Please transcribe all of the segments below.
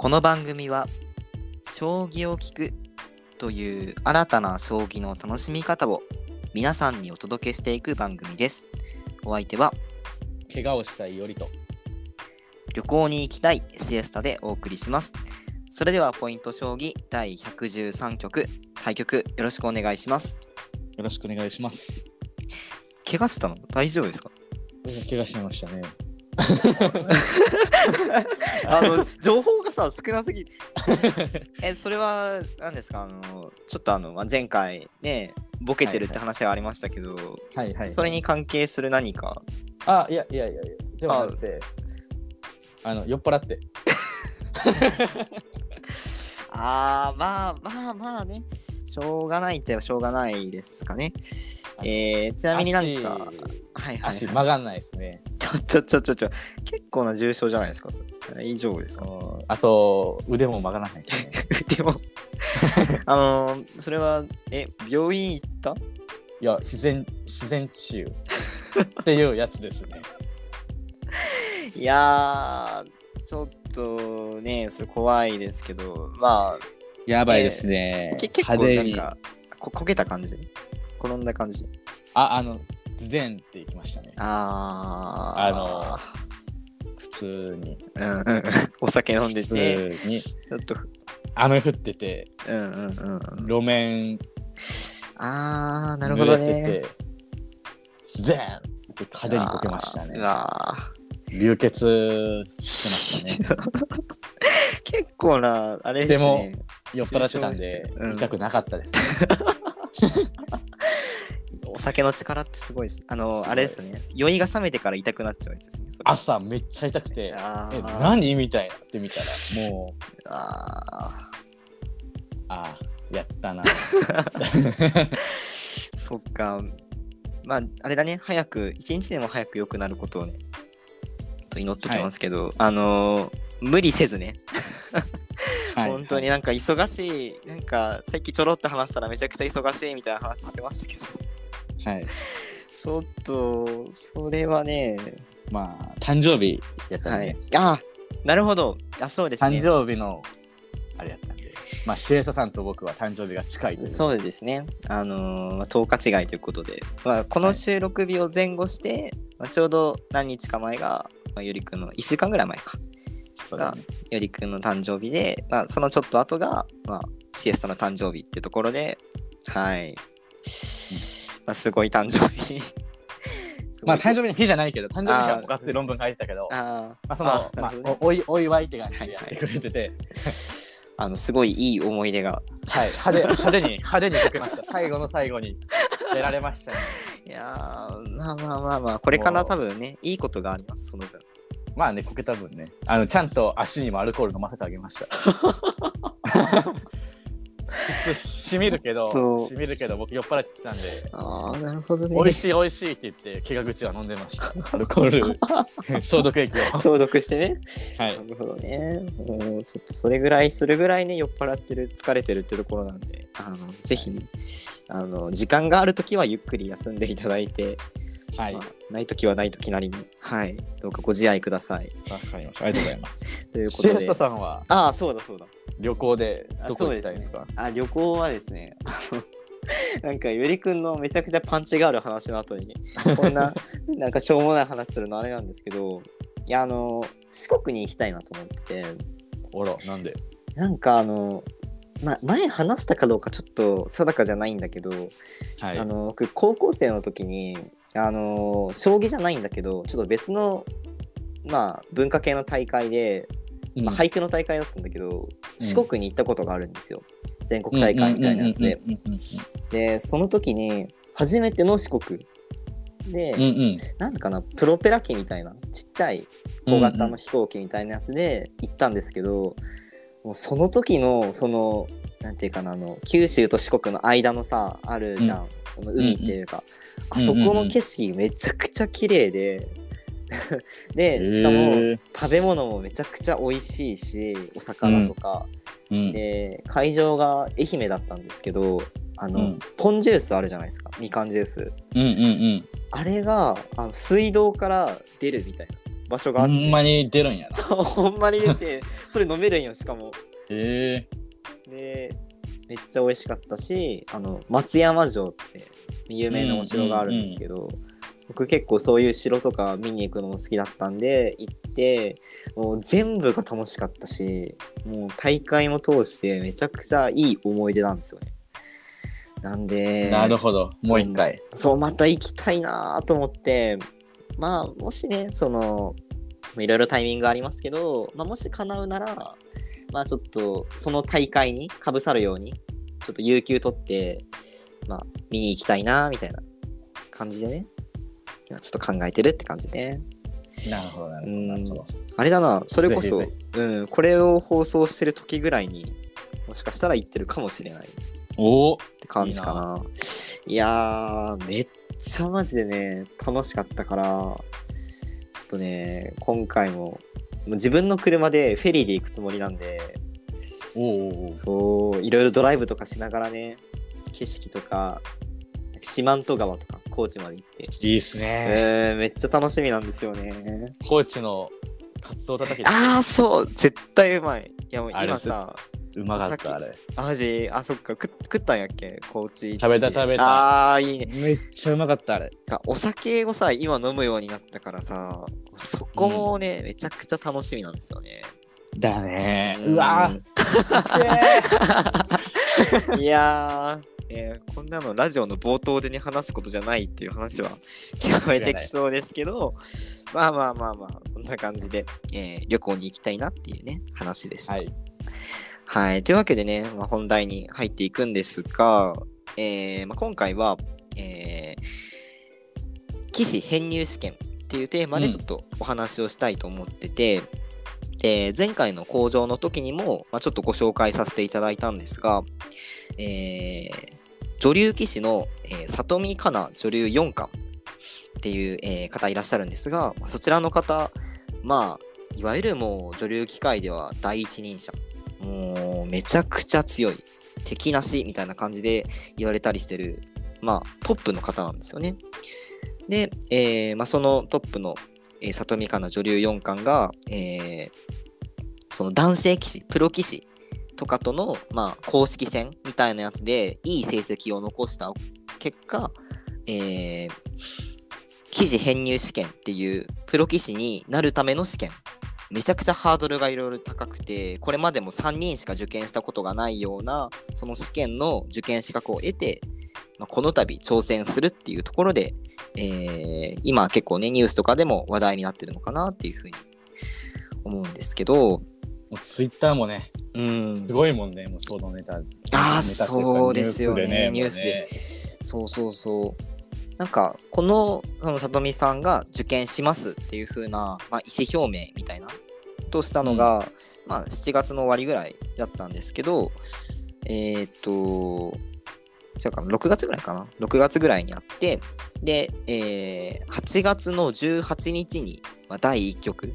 この番組は将棋を聞くという新たな将棋の楽しみ方を皆さんにお届けしていく番組です。お相手は怪我をしたいよりと。旅行に行きたいシエスタでお送りします。それではポイント将棋第113局対局よろしくお願いします。よろしくお願いします。怪我したの？大丈夫ですか？怪我してましたね。あの情報がさ少なすぎ えそれは何ですか？あのちょっとあのまあ前回ねボケてるって話がありましたけど、はいはい。それに関係する何か？あ、いやいやいやいや。ではなくて、あの、酔っ払って。あーまあまあまあねしょうがないっちゃしょうがないですかねえー、ちなみになんかはいはい、はい、足曲がんないですね。ちょちょちょちょちょ。結構な重症じゃないですか？大丈夫ですか？うん。あと、腕も曲がらないですね。でも。あのー、それはえ病院行った？いや、自然、自然治癒っていうやつですね。いやーちょっとねそれ怖いですけどまやばいですね。あけ結構なんかこ焦げた感じ？転んだ感じ？あ、あの、ズデンっていきましたね。あ普通に。あのうんうんお酒飲んでて普通に。ちょっと雨降ってて、うんうんうんうん路面あーなるほど濡れてねて、ズデンって風にこけましたね。流血してましたね。結構なあれですね酔っ払ってたんで痛くなかったですね。お酒の力ってすごいです。あのあれですよね。酔いが冷めてから痛くなっちゃうやつですねそれ。朝めっちゃ痛くて、え何みたいなって見たら、もう、あ あーやったな。ー そっか。まああれだね。早く一日でも早く良くなることをねと祈っときますけど、あのー無理せずね。はい。本当になんか忙しい。なんかさっきちょろっと話したらめちゃくちゃ忙しいみたいな話してましたけどはい。ちょっとそれはねまあ、誕生日やったんで、はい。あなるほど。あそうですね。誕生日のあれやったんで、まあ、シエサさんと僕は誕生日が近いという。そうですね。あのーまあ、10日違いということで、まあ、この収録日を前後して、まあ、ちょうど何日か前が、まあ、ゆりくんの1週間ぐらい前か、そうだね。ゆりくんの誕生日で、まあ、そのちょっと後が、まあ、シエスタの誕生日ってところで、はい。まあ、すごい誕生日。まあ、誕生日の日じゃないけど、誕生日はがっつり論文書いてたけど、あーまあ、その、まああなるほどね、おお祝いって感じでやってくれてて、あのすごいいい思い出が。はい、派手派手に、派手に書けました。最後の最後に出られましたね。いやーまあまあまあまあ、これから多分ね、いいことがあります、その分。まあね、こけた分ね、あのちゃんと足にもアルコール飲ませてあげました。しみるけど、しみるけど、僕酔っ払ってきたんで、ああ、なるほどね。美味しい美味しいって言って、怪我口は飲んでました。アルコール、消毒液を。消毒してね。はいな。るほどね。うちょっとそれぐらいするぐらいね、酔っ払ってる、疲れてるってところなんで、あのぜひね、あの時間があるときはゆっくり休んでいただいて、はい。まあないときはないときなりに、はい、どうかご自愛ください。かりました。ありがとうございます。ということでシエスタ。さんはああ、そうだそうだ。旅行であどこ行きたいですか？そうね。あ、旅行はですね、なんかゆりくんのめちゃくちゃパンチがある話の後に、こんな、なんかしょうもない話するのあれなんですけど、いや、あの、四国に行きたいなと思って、あら、なんで？なんかあの、ま、前話したかどうかちょっと定かじゃないんだけど、はい。あの僕高校生の時にあの将棋じゃないんだけどちょっと別のまあ文化系の大会で、うん。まあ、俳句の大会だったんだけど、四国に行ったことがあるんですよ全国大会みたいなやつで。うんうんうんでその時に初めての四国で、うんうんなんだかなプロペラ機みたいなちっちゃい小型の飛行機みたいなやつで行ったんですけど、もうその時のそのなんていうかなあの九州と四国の間のさあるじゃん、この海っていうか、あそこの景色めちゃくちゃ綺麗で でしかも食べ物もめちゃくちゃ美味しいしお魚とか、うん。で会場が愛媛だったんですけどあの、うん。ポンジュースあるじゃないですか。みかんジュース。うんうんうん。あれがあの水道から出るみたいな。場所があって。ほんまに出るんやな。そうほんまに出て それ飲めるんよしかも。へえでめっちゃ美味しかったしあの松山城って有名なお城があるんですけど、僕結構そういう城とか見に行くのも好きだったんで行ってもう全部が楽しかったしもう大会も通してめちゃくちゃいい思い出なんですよねなんでなるほど。もう一回。そうまた行きたいなと思ってまあもしねそのいろいろタイミングありますけど、まあ、もし叶うならまあちょっとその大会にかぶさるようにちょっと有給取ってまあ見に行きたいなみたいな感じでね今ちょっと考えてるって感じですね。なるほど、なるほど。あれだなそれこそぜうんこれを放送してる時ぐらいにもしかしたら行ってるかもしれない。おおって感じかな。いやーめっちゃマジでね楽しかったからちょっとね今回ももう自分の車でフェリーで行くつもりなんでおおそういろいろドライブとかしながらね景色とか四万十川とか高知まで行って、いいっすね。えー、めっちゃ楽しみなんですよね。高知のカツオたたきああそう。絶対うまい。いやもうあれ今さうまかった、あれ。あマジ？あそっか。食食ったんやっけ？高知食べた食べた。ああいいね。めっちゃうまかった、あれ。がお酒をさ今飲むようになったからさそこもね、めちゃくちゃ楽しみなんですよね。だね。ん。うわ いやー、えーこんなのラジオの冒頭でね話すことじゃないっていう話は聞こえてきそうですけどまあまあまあまあそんな感じで、えー旅行に行きたいなっていうね話でした。はい。はい。というわけでね、まあ、本題に入っていくんですが、えーまあ、今回は、えー、棋士編入試験っていうテーマでうんちょっとお話をしたいと思ってて、で前回の講座の時にも、まあ、ちょっとご紹介させていただいたんですが、えー女流棋士の、えー里見香奈女流四冠っていう、えー方いらっしゃるんですが、そちらの方、まあ、いわゆるもう女流棋界では第一人者もうめちゃくちゃ強い敵なしみたいな感じで言われたりしてるまあトップの方なんですよね。で、えーまあ、そのトップの、えー里見香奈女流四冠が、えーその男性棋士プロ棋士とかとの、まあ、公式戦みたいなやつでいい成績を残した結果、えー棋士編入試験っていうプロ棋士になるための試験めちゃくちゃハードルがいろいろ高くてこれまでも3人しか受験したことがないようなその試験の受験資格を得て、まあ、この度挑戦するっていうところで、えー今結構ねニュースとかでも話題になってるのかなっていうふうに思うんですけどツイッターもね、うんすごいもんね、もうそのネタ。あーネタっていかそうですよねニュースでね。そうそうそうなんかこのその里見さんが受験しますっていう風な、まあ、意思表明みたいなとしたのが、まあ、7月の終わりぐらいだったんですけどえーっと違うかな6月ぐらいかな？6月ぐらいにあってで、えー8月の18日に、まあ、第1局、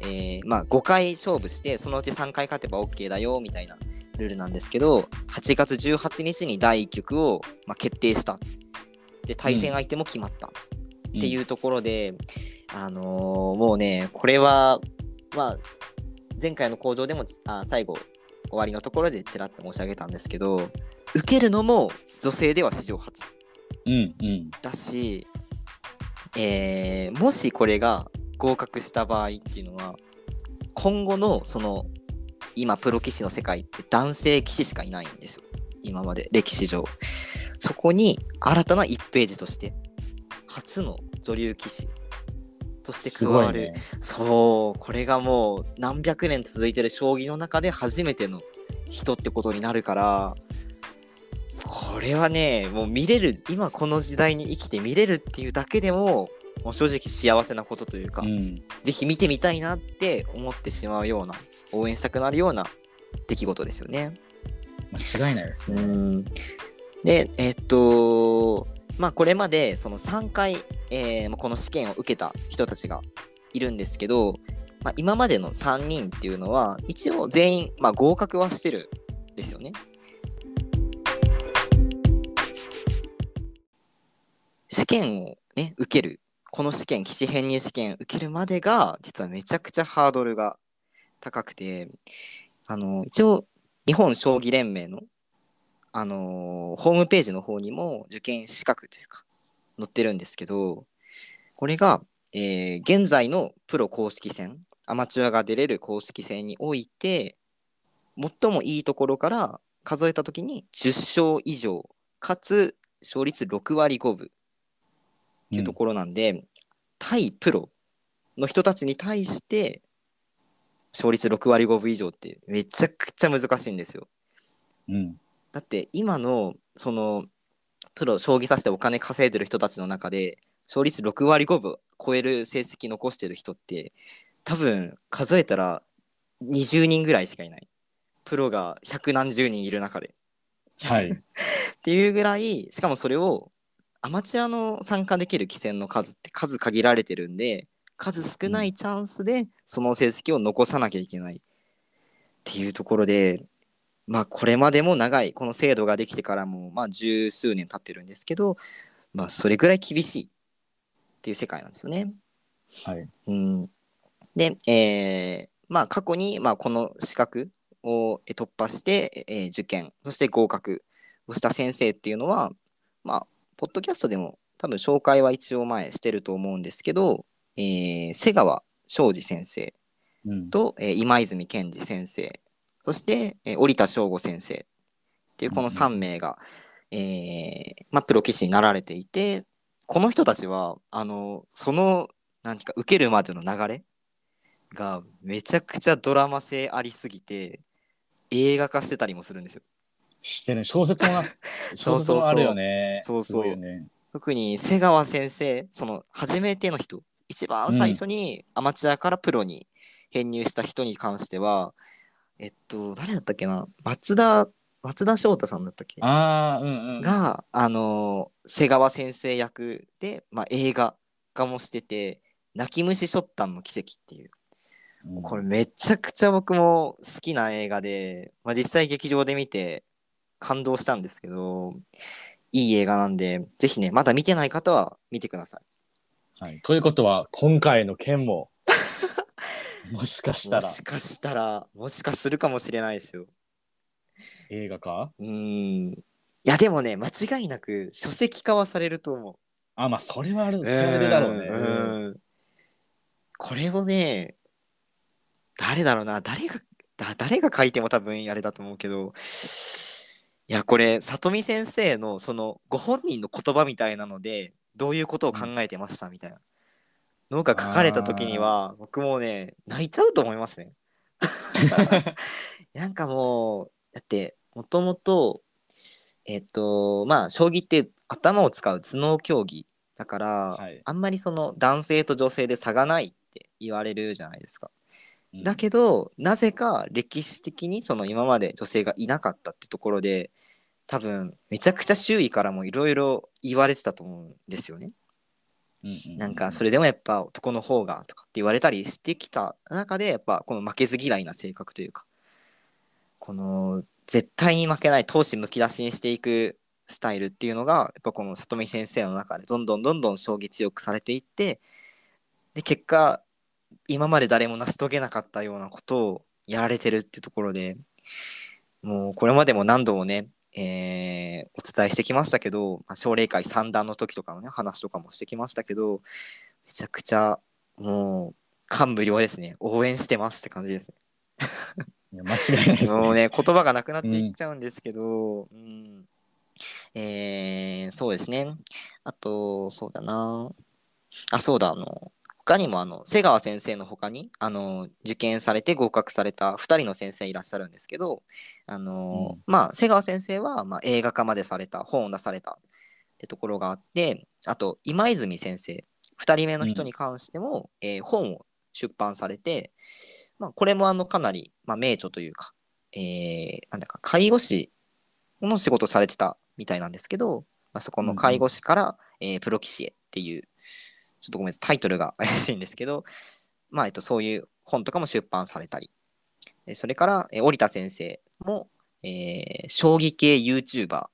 えーまあ、5回勝負してそのうち3回勝てば OK だよみたいなルールなんですけど8月18日に第1局を、まあ、決定したで対戦相手も決まった。っていうところで、あのーもうねこれはまあ前回の講座でもあ最後終わりのところでちらっと申し上げたんですけど受けるのも女性では史上初。うんうん。だし、えーもしこれが合格した場合っていうのは今後のその今プロ棋士の世界って男性棋士しかいないんですよ。今まで歴史上そこに新たな1ページとして初の女流棋士としてす加わる、ね。そうこれがもう何百年続いてる将棋の中で初めての人ってことになるからこれはねもう見れる今この時代に生きて見れるっていうだけでももう正直幸せなことというか、うん。ぜひ見てみたいなって思ってしまうような応援したくなるような出来事ですよね。間違いないですね。でえっとまあこれまでその3回、えーこの試験を受けた人たちがいるんですけど、まあ、今までの3人っていうのは一応全員、まあ、合格はしてるんですよね。試験をね受けるこの試験棋士編入試験受けるまでが実はめちゃくちゃハードルが高くてあの一応日本将棋連盟のあのホームページの方にも受験資格というか載ってるんですけどこれが、えー現在のプロ公式戦アマチュアが出れる公式戦において最もいいところから数えた時に10勝以上かつ勝率6割5分っていうところなんで、対プロの人たちに対して勝率6割5分以上ってめちゃくちゃ難しいんですよ。うん。だって今のそのプロ将棋指してお金稼いでる人たちの中で勝率6割5分超える成績残してる人って多分数えたら20人ぐらいしかいないプロが百何十人いる中ではい。っていうぐらいしかもそれをアマチュアの参加できる棋戦の数って数限られてるんで数少ないチャンスでその成績を残さなきゃいけないっていうところでまあこれまでも長いこの制度ができてからもまあ十数年経ってるんですけどまあそれぐらい厳しいっていう世界なんですよね。はい。うん、で、えーまあ過去に、まあ、この資格をえ突破して、えー受験そして合格をした先生っていうのはまあポッドキャストでも多分紹介は一応前してると思うんですけど、えー瀬川昌司先生うん。と、えー今泉健二先生そして、えー折田翔吾先生っていうこの3名が、えーまあ、プロ棋士になられていてこの人たちはあのそのなんていうか受けるまでの流れがめちゃくちゃドラマ性ありすぎて映画化してたりもするんですよ。してね、小説もな、小説もあるよね。そうそう。特に瀬川先生その初めての人一番最初にアマチュアからプロに編入した人に関しては、えっと誰だったっけな？松田松田翔太さんだったっけ？ああ、うんうん。があの瀬川先生役で、まあ、映画化もしてて「泣き虫ショッタンの奇跡」っていううんこれめちゃくちゃ僕も好きな映画で、まあ、実際劇場で見て感動したんですけどいい映画なんでぜひねまだ見てない方は見てください。はい。ということは、今回の件も、もしかしたら。もしかしたらもしかするかもしれないですよ。映画か？うーん。いやでもね間違いなく書籍化はされると思う。あ、まあ、それはある、それでだろうね。んうん。これをね誰だろうな。誰がだ誰が書いても多分あれだと思うけど。いやこれ里見先生のそのご本人の言葉みたいなのでどういうことを考えてましたみたいなのが書かれた時には僕もね泣いちゃうと思いますね。なんかもうだってもともとえっとまあ将棋って頭を使う頭脳競技だから、はいあんまりその男性と女性で差がないって言われるじゃないですか。うんだけどなぜか歴史的にその今まで女性がいなかったってところで多分めちゃくちゃ周囲からもいろいろ言われてたと思うんですよね。なんかそれでもやっぱ男の方がとかって言われたりしてきた中でやっぱこの負けず嫌いな性格というかこの絶対に負けない闘志むき出しにしていくスタイルっていうのがやっぱこの里見先生の中でどんどんどんどん将棋強くされていってで結果今まで誰も成し遂げなかったようなことをやられてるっていうところでもうこれまでも何度もね、えーお伝えしてきましたけど、まあ、奨励会三段の時とかのね話とかもしてきましたけどめちゃくちゃもう感無量ですね。応援してますって感じですね。間違いないですもうね。ね言葉がなくなっていっちゃうんですけど、うん。えーそうですね。あとそうだな。あそうだあの他にもあの瀬川先生の他にあの受験されて合格された2人の先生いらっしゃるんですけどあの、うん。まあ瀬川先生は、まあ、映画化までされた本を出されたってところがあってあと今泉先生2人目の人に関しても、えー本を出版されて、まあ、これもあのかなり、まあ、名著というか、えーなんだか介護士の仕事されてたみたいなんですけど、まあ、そこの介護士から、えープロ棋士へっていうちょっとごめんなさい。タイトルが怪しいんですけど、まあえっと、そういう本とかも出版されたり。えーそれから、えー織田先生も、えー将棋系 YouTuber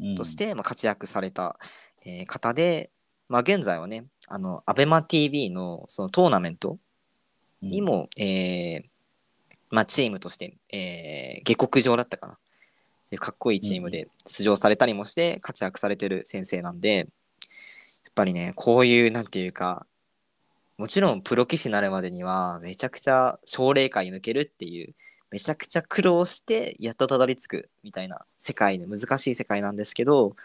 うん。として、まあ、活躍された、えー方で、まあ、現在はねあの、アベマ t v のそのトーナメントうん。にも、えーまあ、チームとして、えー下克上だったかな。でかっこいいチームで出場されたりもして活躍されてる先生なんで、ぱりね、こういう、なんていうか、もちろんプロ棋士になるまでには、めちゃくちゃ奨励会抜けるっていう、めちゃくちゃ苦労して、やっとたどり着くみたいな世界で難しい世界なんですけど、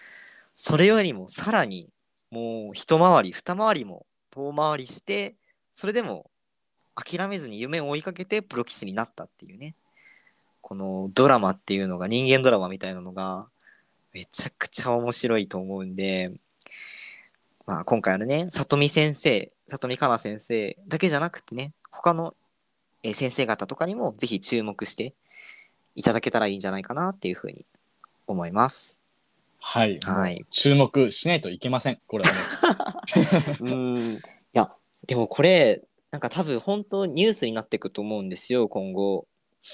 それよりもさらに、もう一回り、二回りも遠回りして、それでも諦めずに夢を追いかけてプロ棋士になったっていうね。このドラマっていうのが人間ドラマみたいなのがめちゃくちゃ面白いと思うんで、まあ、今回のね里見先生里見香奈先生だけじゃなくてね他のえー先生方とかにもぜひ注目していただけたらいいんじゃないかなっていうふうに思います。はい、はい。注目しないといけません。これはね。うん。いやでもこれなんか多分本当ニュースになっていくと思うんですよ今後。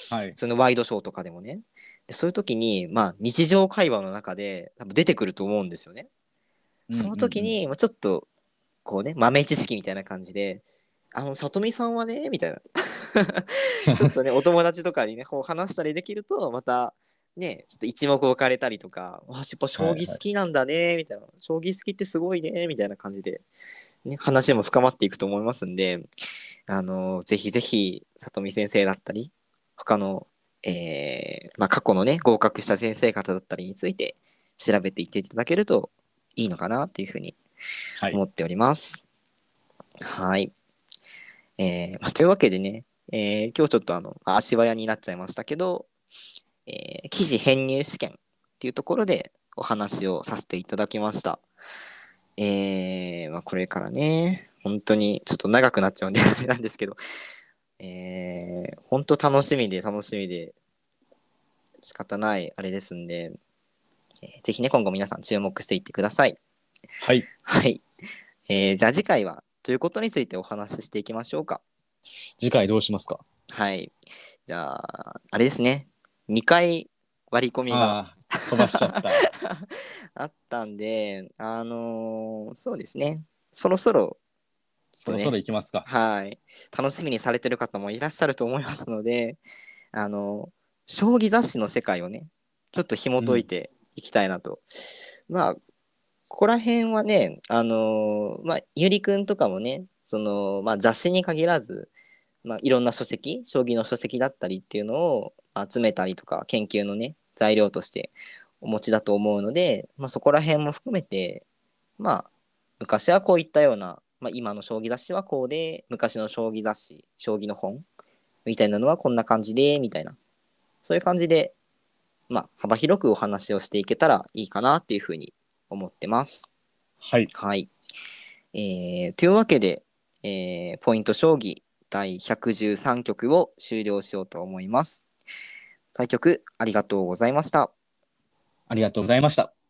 はい。そのワイドショーとかでもね。でそういう時にまあ日常会話の中で多分出てくると思うんですよね。その時に、まあ、ちょっとこうね豆知識みたいな感じで「あの里見さんはね」みたいな。ちょっとねお友達とかにねこう話したりできるとまたねちょっと一目置かれたりとか「わやっぱ将棋好きなんだね」みたいな「将棋好きってすごいね」みたいな感じで、ね、話も深まっていくと思いますんであのぜひぜひ里見先生だったり他の、えーまあ、過去のね合格した先生方だったりについて調べていっていただけるといいのかなっていうふうにはい思っております。はい。えーまあ、というわけでね、えー今日ちょっとあのあ足早になっちゃいましたけど、えー記事編入試験っていうところでお話をさせていただきました。えーまあ、これからね、本当にちょっと長くなっちゃうんであれなんですけど、えー、本当楽しみで楽しみで仕方ないあれですんで、えーぜひね、今後皆さん注目していってください。はいはい。えーじゃあ次回はということについてお話ししていきましょうか？次回どうしますか？はい。じゃあ、あれですね。2回割り込みが飛ばしちゃった あったんで、あのーそうですね。そろそろ、そろそろ行きますかはい。楽しみにされてる方もいらっしゃると思いますので、あの将棋雑誌の世界をね、ちょっと紐解いていきたいなと。まあ、ここら辺はね、あのーまあ、ゆりくんとかもね、その、まあ、雑誌に限らず、まあ、いろんな書籍、将棋の書籍だったりっていうのを集めたりとか、研究のね、材料としてお持ちだと思うので、まあ、そこら辺も含めて、まあ、昔はこういったような、まあ、今の将棋雑誌はこうで、昔の将棋雑誌、将棋の本みたいなのはこんな感じで、みたいな、そういう感じで、まあ、幅広くお話をしていけたらいいかなっていうふうに思ってます。はいはい。えーというわけで、えーポイント将棋第113局を終了しようと思います。対局ありがとうございました。ありがとうございました